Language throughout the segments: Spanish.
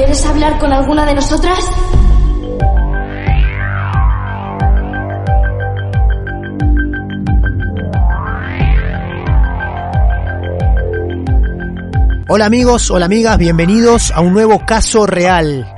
¿Quieres hablar con alguna de nosotras? Hola amigos, hola amigas, bienvenidos a un nuevo caso real.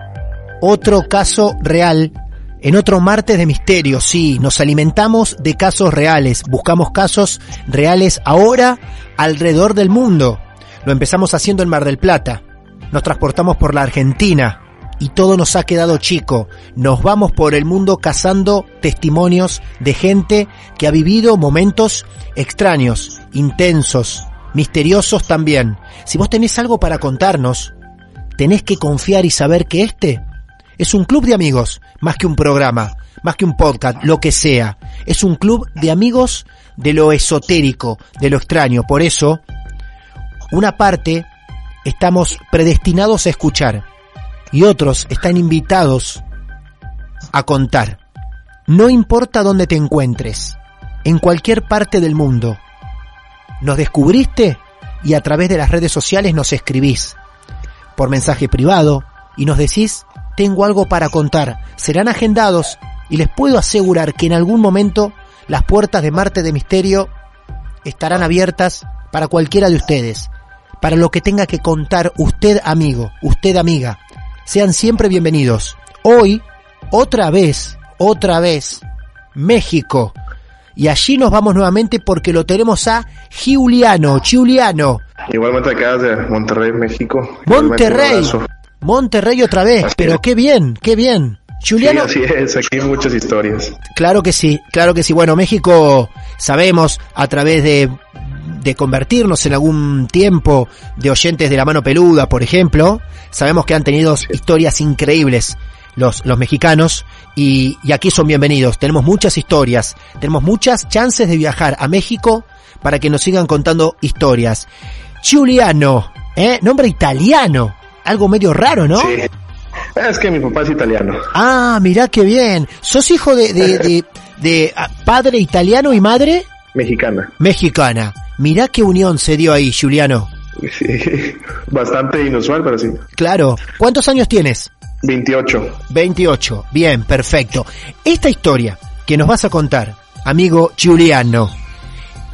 Otro caso real. En otro martes de misterio, sí, nos alimentamos de casos reales, buscamos casos reales ahora alrededor del mundo. Lo empezamos haciendo en Mar del Plata, nos transportamos por la Argentina y todo nos ha quedado chico. Nos vamos por el mundo cazando testimonios de gente que ha vivido momentos extraños, intensos, misteriosos también. Si vos tenés algo para contarnos, tenés que confiar y saber que este es un club de amigos, más que un programa, más que un podcast, lo que sea. Es un club de amigos de lo esotérico, de lo extraño. Por eso, una parte estamos predestinados a escuchar y otros están invitados a contar. No importa dónde te encuentres, en cualquier parte del mundo. Nos descubriste y a través de las redes sociales nos escribís por mensaje privado y nos decís, tengo algo para contar. Serán agendados y les puedo asegurar que en algún momento las puertas de Marte de Misterio estarán abiertas para cualquiera de ustedes para lo que tenga que contar usted amigo, usted amiga. Sean siempre bienvenidos. Hoy, otra vez, otra vez, México. Y allí nos vamos nuevamente porque lo tenemos a Giuliano, Giuliano. Igualmente acá de Monterrey, México. Monterrey. Monterrey otra vez, Así pero es. qué bien, qué bien. Giuliano. Sí, así es, aquí hay muchas historias. Claro que sí, claro que sí. Bueno, México sabemos a través de, de convertirnos en algún tiempo de oyentes de la mano peluda, por ejemplo, sabemos que han tenido historias increíbles los, los mexicanos y, y aquí son bienvenidos. Tenemos muchas historias, tenemos muchas chances de viajar a México para que nos sigan contando historias. Giuliano, ¿eh? Nombre italiano. Algo medio raro, ¿no? Sí. Es que mi papá es italiano. Ah, mirá qué bien. ¿Sos hijo de, de, de, de, ah, padre italiano y madre Mexicana. mexicana? Mirá qué unión se dio ahí, Juliano. Sí. Bastante inusual, pero sí. Claro. ¿Cuántos años tienes? 28. 28. Bien, perfecto. Esta historia que nos vas a contar, amigo Giuliano,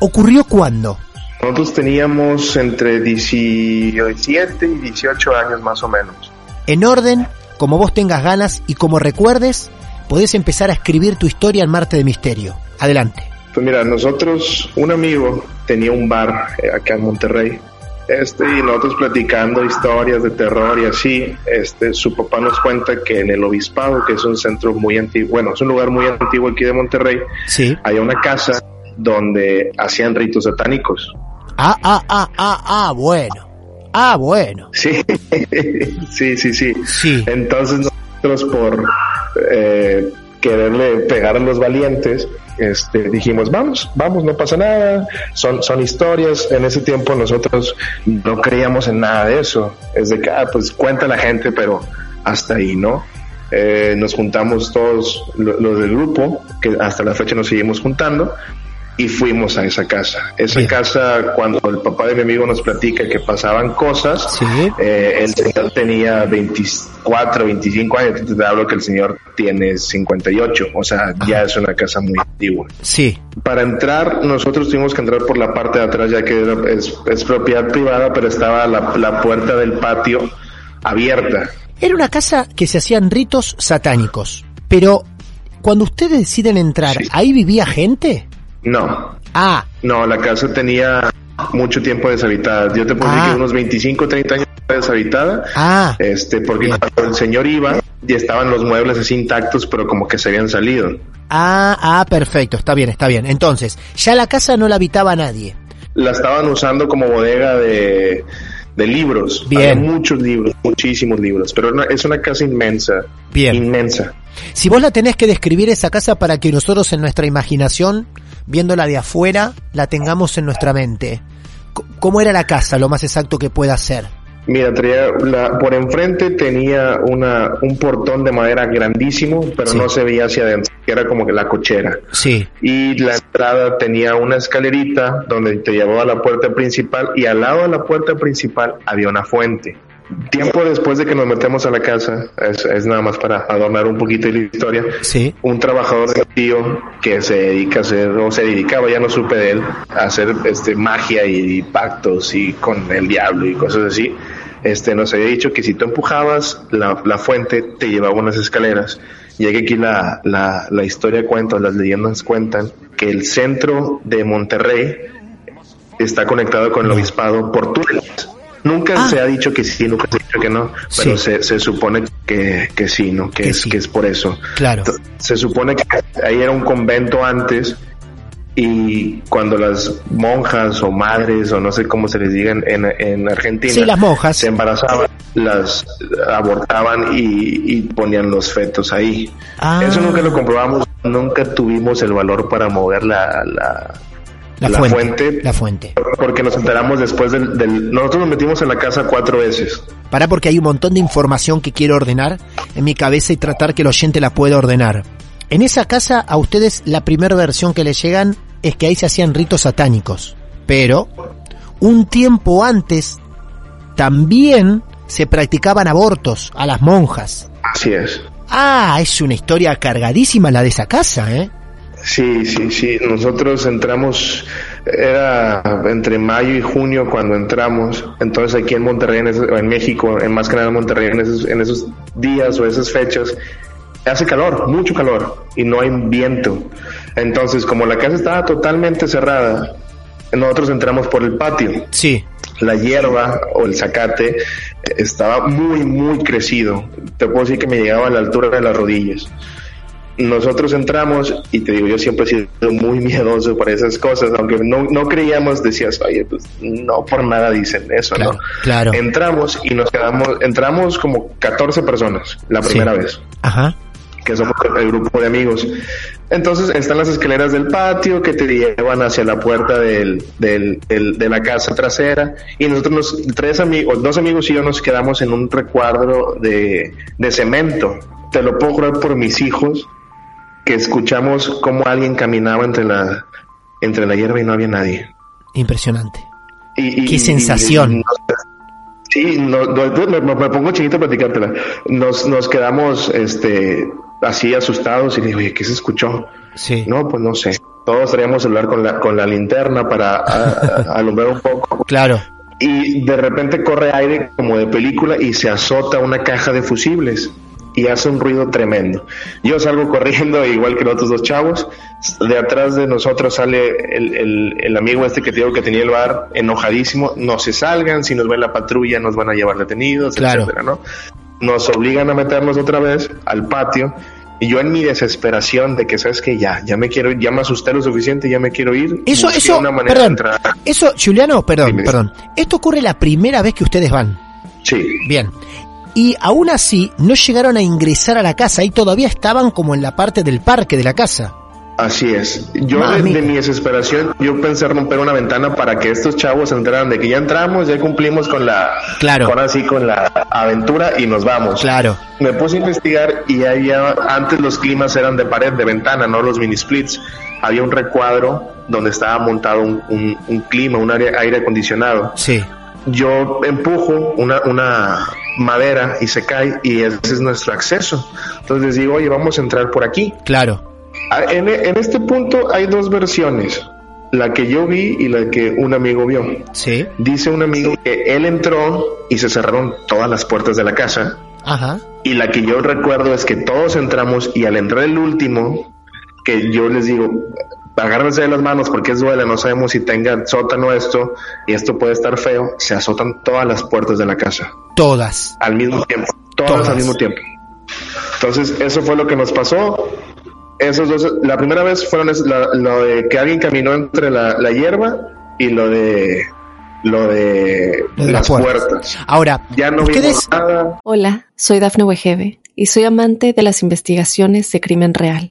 ¿ocurrió cuándo? Nosotros teníamos entre 17 y 18 años más o menos. En orden, como vos tengas ganas y como recuerdes, podés empezar a escribir tu historia en Marte de Misterio. Adelante. Pues mira, nosotros, un amigo tenía un bar eh, acá en Monterrey. Este, y nosotros platicando historias de terror y así, este, su papá nos cuenta que en el obispado, que es un centro muy antiguo, bueno, es un lugar muy antiguo aquí de Monterrey, Sí. hay una casa donde hacían ritos satánicos. Ah, ah, ah, ah, ah, bueno. Ah, bueno. Sí, sí, sí, sí. Sí. Entonces nosotros por, eh, quererle pegar a los valientes, este, dijimos, vamos, vamos, no pasa nada, son, son historias, en ese tiempo nosotros no creíamos en nada de eso, es de que, ah, pues cuenta la gente, pero hasta ahí, ¿no? Eh, nos juntamos todos los del grupo, que hasta la fecha nos seguimos juntando, y fuimos a esa casa. Esa Bien. casa, cuando el papá de mi amigo nos platica que pasaban cosas, Sí. eh, el señor tenía 24, 25 años, te hablo que el señor tiene 58, o sea, ya es una casa muy antigua. Sí. Para entrar, nosotros tuvimos que entrar por la parte de atrás, ya que era- es, es propiedad privada, pero estaba la, la puerta del patio abierta. Era una casa que se hacían ritos satánicos. Pero cuando ustedes deciden entrar, Sí. ¿ahí vivía gente? No, Ah, no, la casa tenía mucho tiempo deshabitada. Yo te puedo decir Ah. que unos 25, 30 años deshabitada. ah, Este, porque Bien. cuando el señor iba, ya estaban los muebles así intactos, pero como que se habían salido. ah, ah, perfecto, está bien, está bien. Entonces, ya la casa no la habitaba nadie. La estaban usando como bodega de, de libros. Bien. Había muchos libros, muchísimos libros, pero no- es una casa inmensa. Bien. Inmensa. Si vos la tenés que describir esa casa para que nosotros en nuestra imaginación, viéndola de afuera, la tengamos en nuestra mente. ¿Cómo era la casa, lo más exacto que pueda ser? Mira, traía la, por enfrente tenía una, un portón de madera grandísimo, pero Sí. no se veía hacia adentro, era como que la cochera. Sí. Y la entrada tenía una escalerita donde te llevaba a la puerta principal y al lado de la puerta principal había una fuente. Tiempo después de que nos metemos a la casa, es, es nada más para adornar un poquito la historia, Sí. un trabajador de tío que se dedica a hacer, o se dedicaba, ya no supe de él, a hacer este magia y, pactos y con el diablo y cosas así. Este nos había dicho que si tú empujabas la, la fuente te llevaba unas escaleras. Ya que aquí la, la, la historia cuenta, las leyendas cuentan que el centro de Monterrey está conectado con el obispado por túneles. Nunca Ah. se ha dicho que sí, nunca se ha dicho que no, pero Sí. se, se supone que, que sí, ¿no? Que, Que es, sí. que es por eso. Claro. Se supone que ahí era un convento antes y cuando las monjas o madres o no sé cómo se les diga en, en, en Argentina Sí, las monjas. se embarazaban, las abortaban y, y ponían los fetos ahí. Ah. Eso nunca lo comprobamos, nunca tuvimos el valor para mover la, la, La, La fuente, fuente. La fuente. porque nos enteramos después del, del... Nosotros nos metimos en la casa cuatro veces. Pará porque hay un montón de información que quiero ordenar en mi cabeza y tratar que el oyente la pueda ordenar. En esa casa a ustedes la primera versión que les llegan es que ahí se hacían ritos satánicos. Pero un tiempo antes también se practicaban abortos a las monjas. Así es. Ah, es una historia cargadísima la de esa casa, ¿eh? Sí, sí, sí. Nosotros entramos, era entre mayo y junio cuando entramos. Entonces aquí en Monterrey, en, en México, en más que nada en Monterrey, en esos, en esos días o esas fechas, hace calor, mucho calor y no hay viento. Entonces, como la casa estaba totalmente cerrada, nosotros entramos por el patio. Sí. La hierba o el zacate estaba muy, muy crecido. Te puedo decir que me llegaba a la altura de las rodillas nosotros entramos y te digo, yo siempre he sido muy miedoso por esas cosas, aunque no, no creíamos, decías, oye, pues no por nada dicen eso, Claro, ¿no? claro. Entramos y nos quedamos, entramos como 14 personas la Sí. primera vez, Ajá. que somos el grupo de amigos. Entonces están las escaleras del patio que te llevan hacia la puerta del, del, del- de la casa trasera y nosotros nos, tres amigos, dos amigos y yo nos quedamos en un recuadro de, de cemento. Te lo puedo jurar por mis hijos que escuchamos cómo alguien caminaba entre la, entre la hierba y no había nadie. Impresionante. Y, y- Qué sensación. y sí, no- no- me, pongo chiquito a platicártela. Nos, nos quedamos este, así asustados y digo, oye, ¿qué se escuchó? Sí. No, pues no sé. Todos traíamos celular con la, con la linterna para a- a- alumbrar un poco. Claro. Y de repente corre aire como de película y se azota una caja de fusibles y hace un ruido tremendo. Yo salgo corriendo igual que los otros dos chavos. De atrás de nosotros sale el, el- el amigo este que te digo que tenía el bar enojadísimo. No se salgan, si nos ven la patrulla nos van a llevar detenidos, Claro. etcétera, ¿no? Nos obligan a meternos otra vez al patio. Y yo en mi desesperación de que sabes que ya, ya me quiero ir, ya me asusté lo suficiente, ya me quiero ir. Eso, eso, una manera perdón. Eso, Juliano, perdón, Dime. perdón. Esto ocurre la primera vez que ustedes van. Sí, Bien. Y aún así no llegaron a ingresar a la casa, ahí todavía estaban como en la parte del parque de la casa. Así es. Yo de, mi desesperación, yo pensé romper una ventana para que estos chavos entraran de que ya entramos, ya cumplimos con la, Claro. ahora sí con la aventura y nos vamos. Claro. Me puse a investigar y había, antes los climas eran de pared, de ventana, no los mini splits. Había un recuadro donde estaba montado un, un- un clima, un aire, aire acondicionado. Sí. Yo empujo una, una madera y se cae y ese es nuestro acceso. Entonces les digo, oye, vamos a entrar por aquí. Claro. Ah, En, en este punto hay dos versiones, la que yo vi y la que un amigo vio. Sí. Dice un amigo que él entró y se cerraron todas las puertas de la casa Ajá. y la que yo recuerdo es que todos entramos y al entrar el último, que yo les digo, agárrense de las manos porque es duele, no sabemos si tenga sótano esto y esto puede estar feo, se azotan todas las puertas de la casa Todas. al mismo tiempo, todas, Todas. al mismo tiempo. Entonces, eso fue lo que nos pasó. Esos dos, la primera vez fueron la- lo de que alguien caminó entre la, la hierba y lo de lo de, Lo de las las puertas. puertas. Ahora, Ya no ustedes, vimos nada. Hola, soy Dafne Wegebe y soy amante de las investigaciones de crimen real.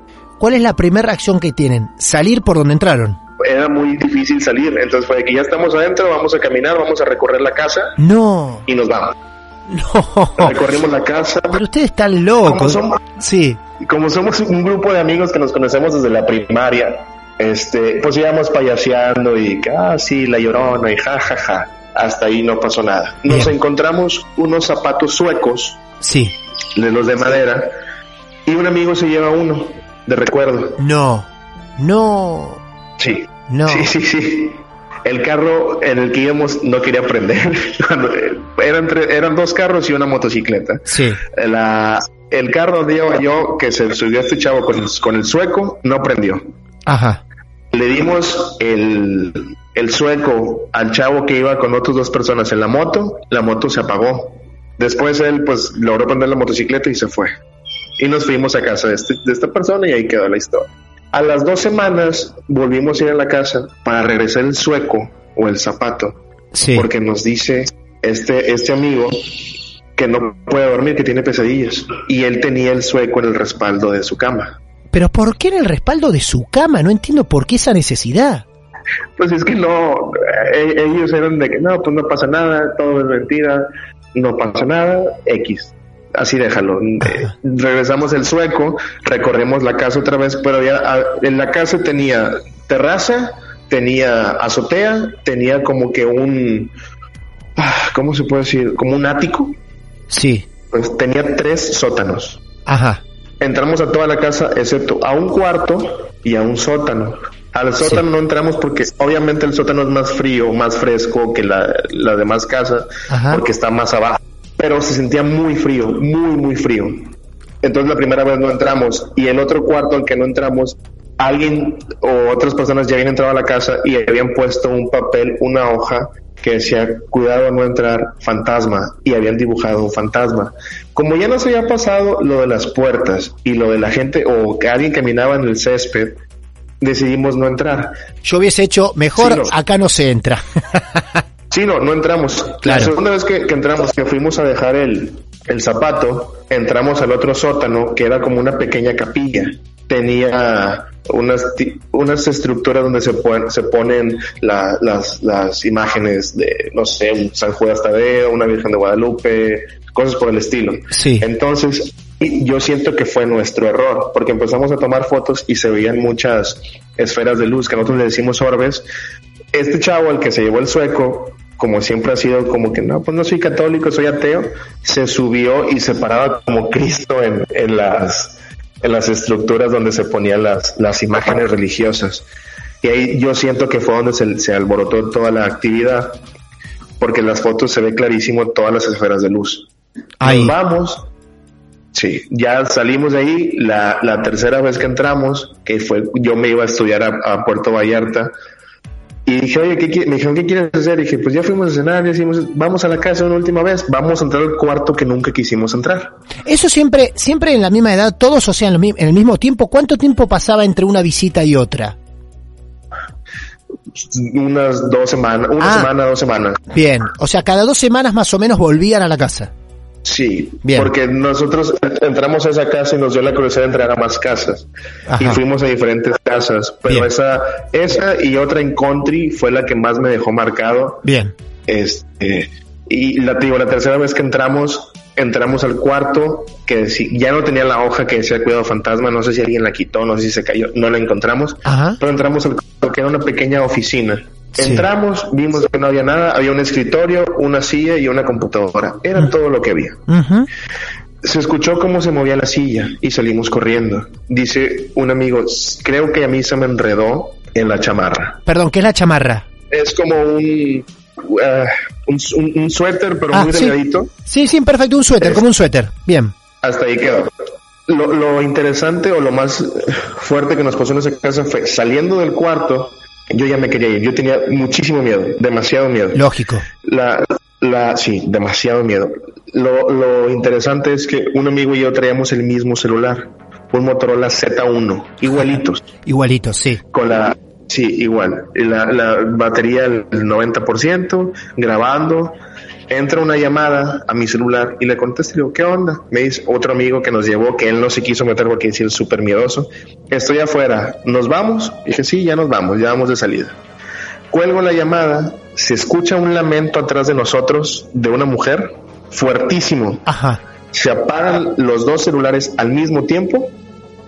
¿cuál es la primera reacción que tienen? Salir por donde entraron. Era muy difícil salir, entonces fue de que ya estamos adentro, vamos a caminar, vamos a recorrer la casa No, y nos vamos. no. Recorrimos la casa. Pero ustedes están Como locos. somos, Sí, como somos un grupo de amigos que nos conocemos desde la primaria, este, pues íbamos payaseando y que, ah, la llorona y ja, ja, ja. Hasta ahí no pasó nada. Nos Bien. encontramos unos zapatos suecos sí. de los de madera y un amigo se lleva uno de recuerdo. No, no, Sí, no. sí, sí, sí. El carro en el que íbamos no quería prender. Eh, eran, eran dos carros y una motocicleta. Sí, La, el carro iba yo, que se subió este chavo con el, con el sueco, no prendió. ajá. Le dimos el, el sueco al chavo que iba con otras dos personas en la moto, la moto se apagó. Después él pues logró prender la motocicleta y se fue. Y nos fuimos a casa de, este- de esta persona y ahí quedó la historia. A las dos semanas volvimos a ir a la casa para regresar el sueco o el zapato, Sí. porque nos dice este, este amigo que no puede dormir, que tiene pesadillas. Y él tenía el sueco en el respaldo de su cama. Pero ¿por qué en el respaldo de su cama? No entiendo por qué esa necesidad. Pues es que no, eh, ellos eran de que no, pues no pasa nada, todo es mentira, no pasa nada, X. Así déjalo. Regresamos el sueco, recorremos la casa otra vez, pero ya ah, en la casa tenía terraza, tenía azotea, tenía como que un, ah, ¿cómo se puede decir? Como un ático. Sí, Pues tenía tres sótanos. ajá. Entramos a toda la casa excepto a un cuarto y a un sótano. Al sótano no entramos porque obviamente el sótano es más frío, más fresco que la, la demás casa Ajá. porque está más abajo. Pero se sentía muy frío, muy, muy frío. Entonces la primera vez no entramos y el otro cuarto al que no entramos, alguien o otras personas ya habían entrado a la casa y habían puesto un papel, una hoja que decía cuidado no entrar fantasma y habían dibujado un fantasma. Como ya nos había pasado lo de las puertas y lo de la gente o que alguien caminaba en el césped, decidimos no entrar. Yo hubiese hecho mejor, Sí, no. acá no se entra. Sí, no, no entramos. Claro. La segunda vez que, que entramos, que fuimos a dejar el, el zapato, entramos al otro sótano, que era como una pequeña capilla. Tenía unas, unas estructuras donde se, pon- se ponen la- las, las imágenes de, no sé, un San Judas Tadeo, una Virgen de Guadalupe, cosas por el estilo. Sí. Entonces, y yo siento que fue nuestro error, porque empezamos a tomar fotos y se veían muchas esferas de luz, que nosotros le decimos orbes. Este chavo, el que se llevó el sueco, como siempre ha sido como que no, pues no soy católico, soy ateo, se subió y se paraba como Cristo en, en las en las estructuras donde se ponían las, las imágenes religiosas. Y ahí yo siento que fue donde se, se alborotó toda la actividad, porque en las fotos se ve clarísimo todas las esferas de luz. Ahí. Nos vamos, Sí, ya salimos de ahí. La, la tercera vez que entramos, que fue, yo me iba a estudiar a, a Puerto Vallarta. Y dije, oye, ¿qué, qui-?" me dijeron, ¿qué quieres hacer? Y dije, pues ya fuimos a cenar, ya hicimos, vamos a la casa una última vez, vamos a entrar al cuarto que nunca quisimos entrar. Eso siempre, siempre en la misma edad, todos, o sea, en, en el mismo tiempo. ¿Cuánto tiempo pasaba entre una visita y otra? Unas dos semanas, una Ah. semana, dos semanas. Bien, o sea, cada dos semanas más o menos volvían a la casa. Sí, Bien. porque nosotros entramos a esa casa y nos dio la curiosidad de entrar a más casas. Ajá. Y fuimos a diferentes casas, pero Bien. esa, esa y otra en country fue la que más me dejó marcado. Bien. Este, y la, digo, la tercera vez que entramos, entramos al cuarto que ya no tenía la hoja que decía cuidado fantasma, no sé si alguien la quitó, no sé si se cayó, no la encontramos, Ajá. pero entramos al cuarto que era una pequeña oficina. Entramos, vimos que no había nada, había un escritorio, una silla y una computadora. Era todo lo que había. Se escuchó cómo se movía la silla y salimos corriendo. Dice un amigo, creo que a mí se me enredó en la chamarra. Perdón, ¿qué es la chamarra? Es como un, un, un- un suéter, pero Ah, muy sí. delgadito. Sí, sí, perfecto, un suéter, como un suéter. Bien. Hasta ahí quedó. Lo, lo interesante o lo más fuerte que nos pasó en esa casa fue saliendo del cuarto, yo ya me quería ir. Yo tenía muchísimo miedo, demasiado miedo. Lógico. La, la, sí, demasiado miedo. Lo, lo interesante es que un amigo y yo traíamos el mismo celular, un Motorola Z1, igualitos, Igualito, sí. con la, sí, igual, la, la batería el 90%, grabando. Entra una llamada a mi celular y le contesto y digo, ¿qué onda? Me dice otro amigo que nos llevó, que él no se quiso meter porque es súper miedoso. Estoy afuera, ¿nos vamos? dije, sí, ya nos vamos, ya vamos de salida. Cuelgo la llamada, se escucha un lamento atrás de nosotros de una mujer, fuertísimo. Ajá. Se apagan los dos celulares al mismo tiempo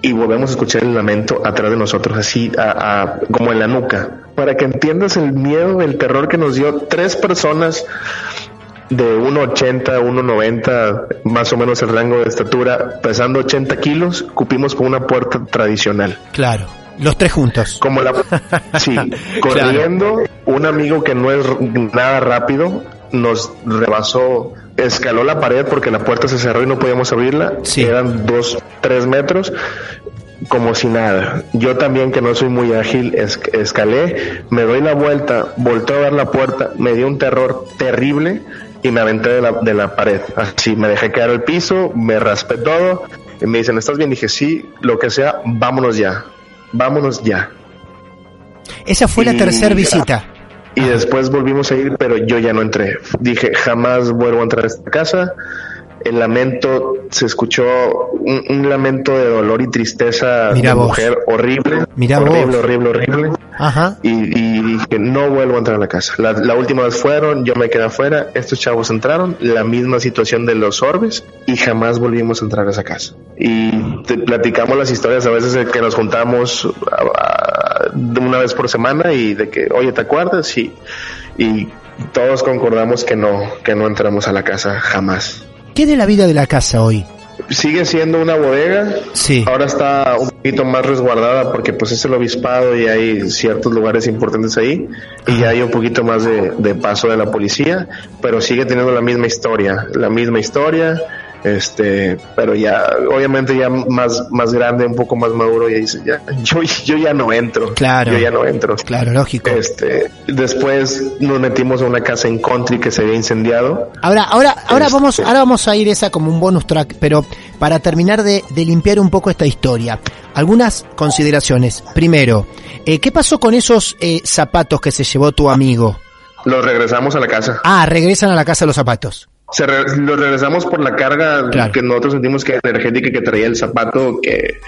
y volvemos a escuchar el lamento atrás de nosotros, así a- a- como en la nuca. Para que entiendas el miedo, el terror que nos dio tres personas de 1,80, 1,90, más o menos el rango de estatura, pesando 80 kilos, cupimos por una puerta tradicional. Claro. Los tres juntos. Como la... Sí, corriendo, un amigo que no es nada rápido nos rebasó, escaló la pared porque la puerta se cerró y no podíamos abrirla. Sí. Eran dos, tres metros, como si nada. Yo también, que no soy muy ágil, es- escalé, me doy la vuelta, volteo a ver la puerta, me dio un terror terrible y me aventé de la, de la pared. Así, me dejé caer al piso, me raspé todo y me dicen, ¿estás bien? dije, sí, lo que sea, vámonos ya, vámonos ya. Esa fue la Y- tercera visita. Y después volvimos a ir, pero yo ya no entré. Dije, jamás vuelvo a entrar a esta casa. El lamento, se escuchó un, un lamento de dolor y tristeza Mira de vos. mujer horrible. Mira horrible, horrible, horrible. Ajá. Y, y dije, no vuelvo a entrar a la casa. La, la última vez fueron, yo me quedé afuera, estos chavos entraron, la misma situación de los orbes y jamás volvimos a entrar a esa casa. Y te platicamos las historias a veces de que nos juntamos a- a- de una vez por semana y de que, oye, ¿te acuerdas? Y, y todos concordamos que no, que no entramos a la casa jamás. ¿Qué de la vida de la casa hoy? Sigue siendo una bodega, Sí. Ahora está un poquito más resguardada porque pues es el obispado y hay ciertos lugares importantes ahí y ya hay un poquito más de, de paso de la policía, pero sigue teniendo la misma historia, la misma historia, este, pero ya obviamente ya más más grande, un poco más maduro y dice ya yo yo ya no entro, Claro. yo ya no entro. Claro, lógico. Este, después nos metimos a una casa en country que se había incendiado. Ahora, ahora, ahora Este- vamos, ahora vamos a ir esa como un bonus track, pero para terminar de, de limpiar un poco esta historia, algunas consideraciones. Primero, eh, ¿qué pasó con esos eh, zapatos que se llevó tu amigo? Los regresamos a la casa. Ah, regresan a la casa los zapatos. Se re- lo regresamos por la carga Claro. que nosotros sentimos que energética que traía el zapato, que,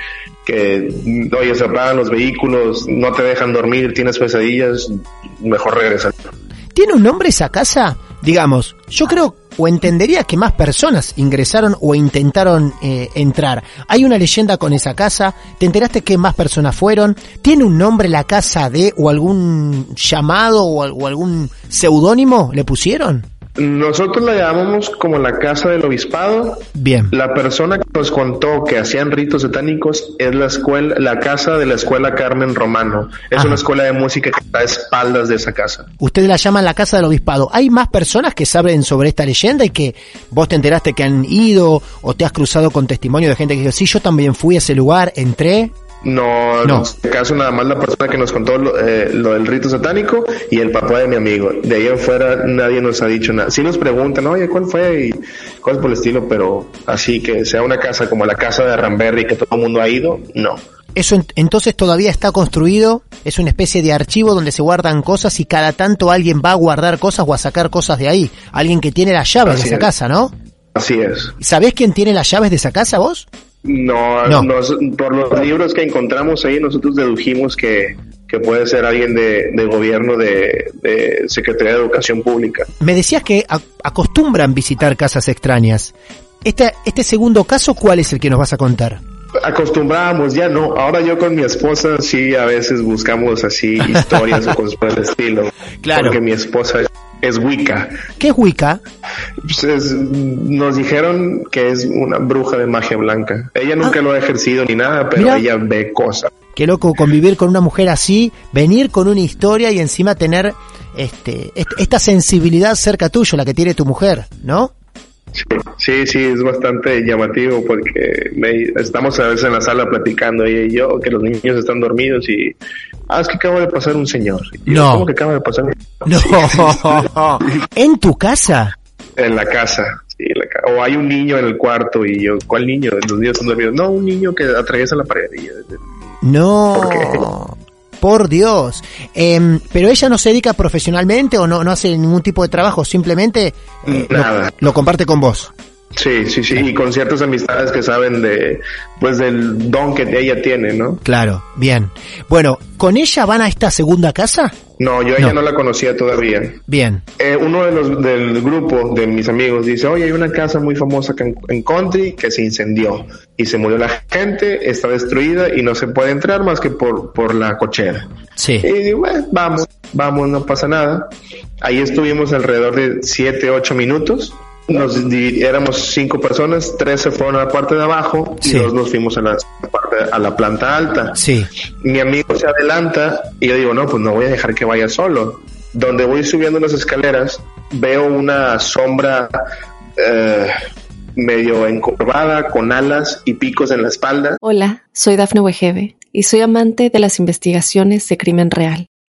que oye, se apagan los vehículos, no te dejan dormir, tienes pesadillas, mejor regresar. ¿Tiene un nombre esa casa? Digamos, yo creo o entendería que más personas ingresaron o intentaron eh, entrar. ¿Hay una leyenda con esa casa? ¿Te enteraste que más personas fueron? ¿Tiene un nombre la casa de o algún llamado o, o algún seudónimo le pusieron? Nosotros la llamamos como la casa del obispado. Bien. La persona que nos contó que hacían ritos satánicos es la escuela, la casa de la escuela Carmen Romano. Es Ajá. una escuela de música que está a espaldas de esa casa. Ustedes la llaman la casa del obispado. ¿Hay más personas que saben sobre esta leyenda y que vos te enteraste que han ido o te has cruzado con testimonio de gente que dice, sí, yo también fui a ese lugar, entré? No, No. en este caso nada más la persona que nos contó lo, eh, lo del rito satánico y el papá de mi amigo. De ahí en fuera nadie nos ha dicho nada. Sí nos preguntan, oye, ¿cuál fue? Y cosas por el estilo, pero así que sea una casa como la casa de Ramberry que todo el mundo ha ido, no. Eso en- entonces todavía está construido, es una especie de archivo donde se guardan cosas y cada tanto alguien va a guardar cosas o a sacar cosas de ahí. Alguien que tiene las llaves de esa es. casa, ¿no? Así es. ¿Sabés quién tiene las llaves de esa casa vos? No, No. nos- por los libros que encontramos ahí, nosotros dedujimos que, que puede ser alguien de, de gobierno de, de Secretaría de Educación Pública. Me decías que a- acostumbran visitar casas extrañas. Este, este segundo caso, ¿cuál es el que nos vas a contar? Acostumbrábamos, ya no. Ahora yo con mi esposa sí a veces buscamos así historias o cosas por el estilo. Claro. Porque mi esposa es, Wicca. ¿Qué es Wicca? Pues es- nos dijeron que es una bruja de magia blanca. Ella nunca lo ha ejercido ni nada, pero Mira. ella ve cosas. Qué loco convivir con una mujer así, venir con una historia y encima tener este, est- esta sensibilidad cerca tuyo, la que tiene tu mujer, ¿no? Sí, sí, sí, es bastante llamativo porque me- estamos a veces en la sala platicando ella y yo que los niños están dormidos y ah, es que acaba de pasar un señor. Y yo, No. ¿Cómo que acaba de pasar? un No. ¿En tu casa? en la casa. sí, la ca- o hay un niño en el cuarto y yo, ¿cuál niño? Los niños están dormidos. No, un niño que atraviesa la pared. Y yo, No. ¿Por qué? Por Dios. Em, pero ella no se dedica profesionalmente o no, no hace ningún tipo de trabajo, simplemente eh, lo comparte con vos. Sí, sí, sí, y con ciertas amistades que saben de, pues del don que ella tiene, ¿no? Claro, bien. Bueno, ¿con ella van a esta segunda casa? No, yo a ella no la conocía todavía. Bien. Eh, uno de los del grupo de mis amigos dice, oye, hay una casa muy famosa en, en Country que se incendió y se murió la gente, está destruida y no se puede entrar más que por, por la cochera. Sí. Y digo, bueno, vamos, vamos, no pasa nada. Ahí estuvimos alrededor de 7, 8 minutos. Nos éramos cinco personas, tres se fueron a la parte de abajo y Sí. dos nos fuimos a la, parte- a la planta alta. Sí. Mi amigo se adelanta y yo digo, no, pues no voy a dejar que vaya solo. Donde voy subiendo las escaleras, veo una sombra eh, medio encorvada, con alas y picos en la espalda. Hola, soy Dafne Wegebe y soy amante de las investigaciones de crimen real.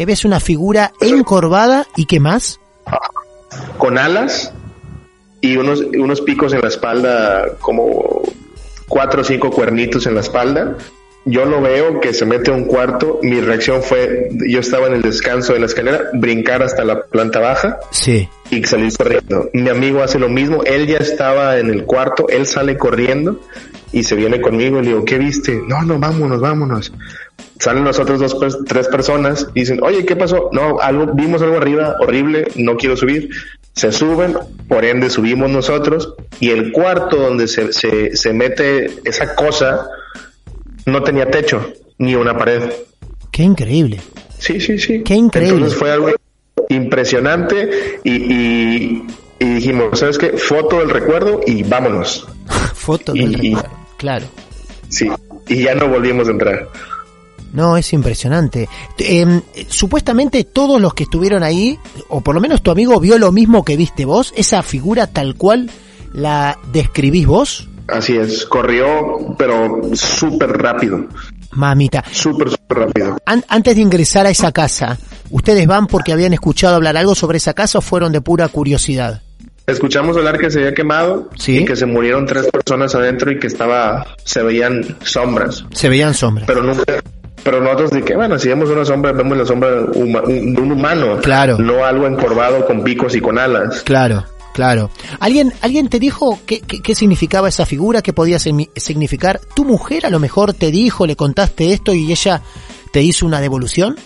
que ves una figura encorvada y qué más? con alas y unos, unos picos en la espalda, como cuatro o cinco cuernitos en la espalda. Yo lo veo que se mete a un cuarto. Mi reacción fue, yo estaba en el descanso de la escalera, brincar hasta la planta baja Sí. y salir corriendo. Mi amigo hace lo mismo. Él ya estaba en el cuarto, él sale corriendo y se viene conmigo y le digo, ¿qué viste? No, no, vámonos, vámonos. Salen las otras dos, tres personas y dicen, oye, ¿qué pasó? No, algo, vimos algo arriba horrible, no quiero subir. Se suben, por ende subimos nosotros y el cuarto donde se, se, se mete esa cosa no tenía techo ni una pared. Qué increíble. Sí, sí, sí. Qué increíble. Entonces fue algo impresionante y, y, y dijimos, ¿sabes qué? Foto del recuerdo y vámonos. Foto del y- recuerdo. Claro. Sí, y ya no volvimos a entrar. No, es impresionante. Eh, supuestamente todos los que estuvieron ahí, o por lo menos tu amigo vio lo mismo que viste vos, esa figura tal cual la describís vos, Así es, corrió, pero súper rápido, mamita. súper, súper rápido. An- antes de ingresar a esa casa, ¿ustedes van porque habían escuchado hablar algo sobre esa casa o fueron de pura curiosidad? Escuchamos hablar que se había quemado Sí. y que se murieron tres personas adentro y que estaba, se veían sombras, Se veían sombras. pero nunca, pero nosotros de que, bueno, si vemos una sombra, vemos la sombra un- de un humano, Claro. no algo encorvado con picos y con alas. Claro, Claro. ¿Alguien, ¿alguien te dijo qué, qué, qué significaba esa figura? ¿Qué podía significar? ¿Tu mujer a lo mejor te dijo, le contaste esto y ella te hizo una devolución?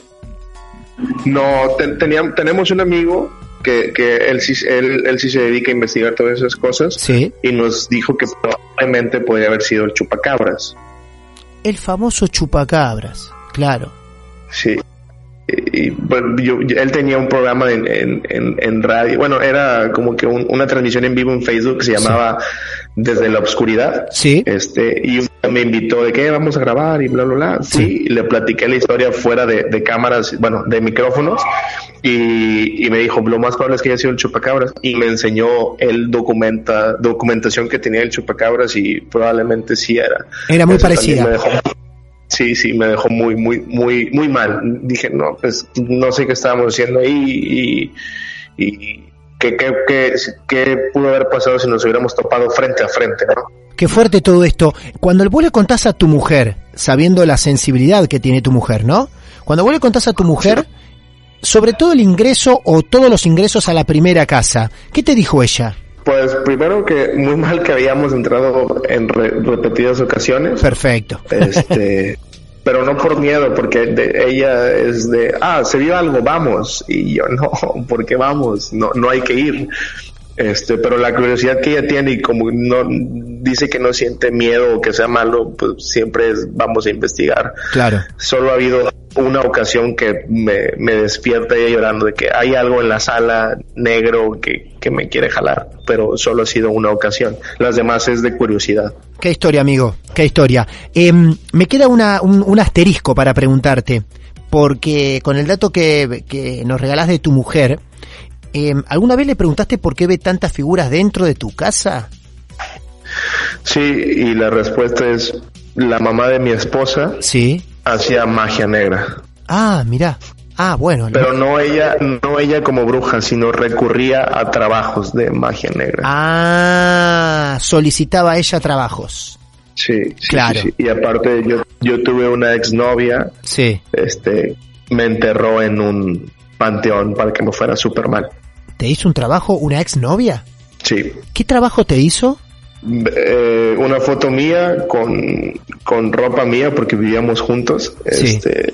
No, te- teníamos, tenemos un amigo que, que él, sí, él, él sí se dedica a investigar todas esas cosas Sí. y nos dijo que probablemente podría haber sido el chupacabras. El famoso chupacabras. Claro. Sí. Y, bueno, yo- yo- él tenía un programa en, en, en, en radio, bueno, era como que un- una transmisión en vivo en Facebook que se llamaba Desde la Oscuridad. Sí. Este, y me invitó de que vamos a grabar y bla, bla, bla. Sí, y le platiqué la historia fuera de, de cámaras, bueno, de micrófonos. Y, y me dijo, lo más probable es que haya sido el chupacabras. Y me enseñó el documenta, documentación que tenía el chupacabras y probablemente sí era. Era muy Eso parecida. Sí, sí, me dejó muy, muy, muy, muy mal. Dije, no, pues no sé qué estábamos haciendo ahí y, qué pudo haber pasado si nos hubiéramos topado frente a frente, ¿no? Qué fuerte todo esto. Cuando vos le contás a tu mujer, sabiendo la sensibilidad que tiene tu mujer, ¿no? Cuando vos le contás a tu mujer, sobre todo el ingreso o todos los ingresos a la primera casa, ¿qué te dijo ella? Pues primero que muy mal que habíamos entrado en re- repetidas ocasiones. Perfecto. Este, pero no por miedo, porque de- ella es de, ah, se vio algo, vamos. Y yo, no, ¿por qué vamos? No, no hay que ir. Este, pero la curiosidad que ella tiene y como no dice que no siente miedo o que sea malo, pues siempre es, vamos a investigar. Claro. Solo ha habido una ocasión que me, me despierta ella llorando de que hay algo en la sala negro que, que me quiere jalar, pero solo ha sido una ocasión. Las demás es de curiosidad. Qué historia, amigo. Qué historia. Em, me queda una, un, un asterisco para preguntarte, porque con el dato que, que nos regalás de tu mujer, em, ¿alguna vez le preguntaste por qué ve tantas figuras dentro de tu casa? Sí, y la respuesta es la mamá de mi esposa Sí. hacía magia negra, Ah, mira. Ah, bueno. pero no ella, no ella como bruja, sino recurría a trabajos de magia negra. Ah, solicitaba ella trabajos. Sí, sí, Claro. sí, sí. Y aparte yo, yo tuve una exnovia, Sí. este, me enterró en un panteón para que me fuera súper mal. ¿Te hizo un trabajo una exnovia? Sí. ¿Qué trabajo te hizo? Eh, una foto mía con, con ropa mía porque vivíamos juntos. Sí. Este,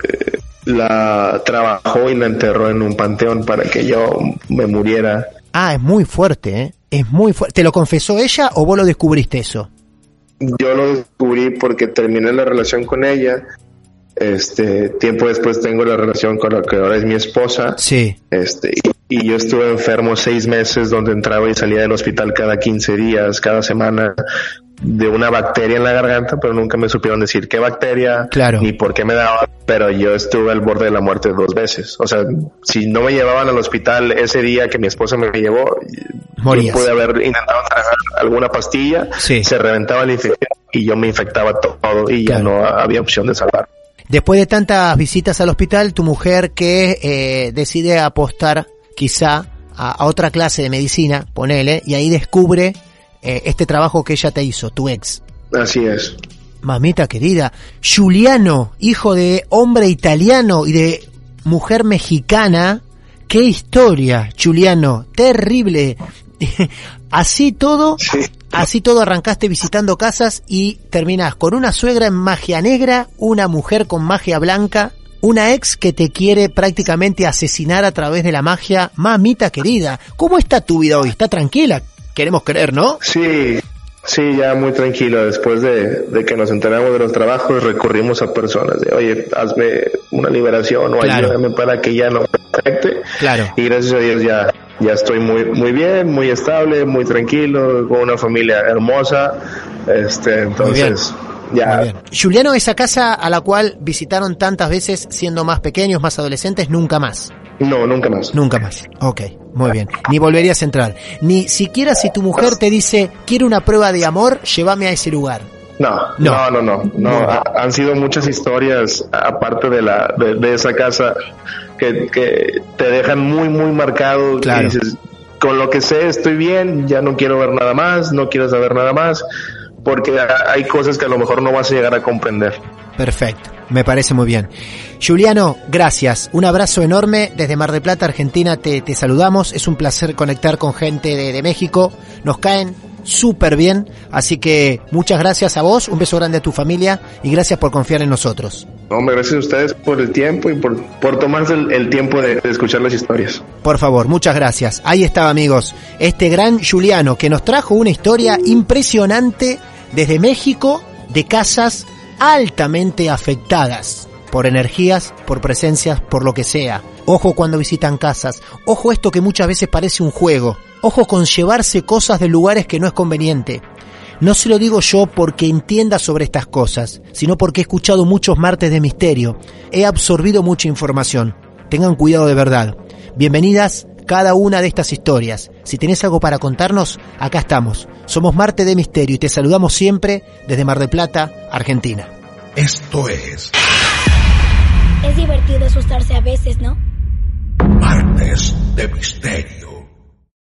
la trabajó y la enterró en un panteón para que yo me muriera. Ah, es muy fuerte, ¿eh? Es muy fuerte. ¿Te lo confesó ella o vos lo descubriste eso? Yo lo descubrí porque terminé la relación con ella. Este, tiempo después tengo la relación con la que ahora es mi esposa. Sí. Este, y yo estuve enfermo seis meses donde entraba y salía del hospital cada 15 días, cada semana, de una bacteria en la garganta, pero nunca me supieron decir qué bacteria, Claro. ni por qué me daba, pero yo estuve al borde de la muerte dos veces. O sea, si no me llevaban al hospital ese día que mi esposa me llevó, Morías. yo pude haber intentado tragar alguna pastilla, Sí. se reventaba la infección y yo me infectaba todo y ya no había opción de salvar. Después de tantas visitas al hospital, tu mujer que eh, decide apostar quizá a, a otra clase de medicina, ponele, y ahí descubre eh, este trabajo que ella te hizo, tu ex. Así es. Mamita querida, Giuliano, hijo de hombre italiano y de mujer mexicana, qué historia, Giuliano, terrible. así todo, así todo arrancaste visitando casas y terminás con una suegra en magia negra, una mujer con magia blanca, una ex que te quiere prácticamente asesinar a través de la magia. Mamita querida, ¿cómo está tu vida hoy? ¿Está tranquila? Queremos creer, ¿no? Sí, sí, ya muy tranquilo. Después de, de que nos enteramos de los trabajos, recurrimos a personas de, oye, hazme una liberación o Claro. ayúdame para que ya no me afecte. Claro. Y gracias a Dios ya, ya estoy muy, muy bien, muy estable, muy tranquilo, con una familia hermosa. Este, entonces, ya. Juliano, esa casa a la cual visitaron tantas veces siendo más pequeños, más adolescentes, nunca más. No, nunca más. Nunca más. Ok, muy bien. Ni volverías a entrar. Ni siquiera si tu mujer te dice, quiero una prueba de amor, llévame a ese lugar. No, No. no, no, no, no. Ha- han sido muchas historias aparte de la de, de esa casa que, que te dejan muy muy marcado. que Claro. dices, con lo que sé estoy bien, ya no quiero ver nada más, no quiero saber nada más. porque hay cosas que a lo mejor no vas a llegar a comprender. Perfecto, me parece muy bien. Juliano, gracias. Un abrazo enorme desde Mar del Plata, Argentina. Te, te saludamos. Es un placer conectar con gente de, de México. Nos caen súper bien. Así que muchas gracias a vos, un beso grande a tu familia y gracias por confiar en nosotros. Hombre, gracias a ustedes por el tiempo y por, por tomarse el, el tiempo de, de escuchar las historias. Por favor, muchas gracias. Ahí estaba, amigos, este gran Juliano que nos trajo una historia impresionante desde México de casas altamente afectadas por energías, por presencias, por lo que sea. Ojo cuando visitan casas. Ojo esto que muchas veces parece un juego. Ojo con llevarse cosas de lugares que no es conveniente. No se lo digo yo porque entienda sobre estas cosas, sino porque he escuchado muchos martes de misterio. He absorbido mucha información. Tengan cuidado de verdad. Bienvenidas cada una de estas historias. Si tenés algo para contarnos, acá estamos. Somos Marte de Misterio y te saludamos siempre desde Mar del Plata, Argentina. Esto es Es divertido asustarse a veces, ¿no? Martes de Misterio.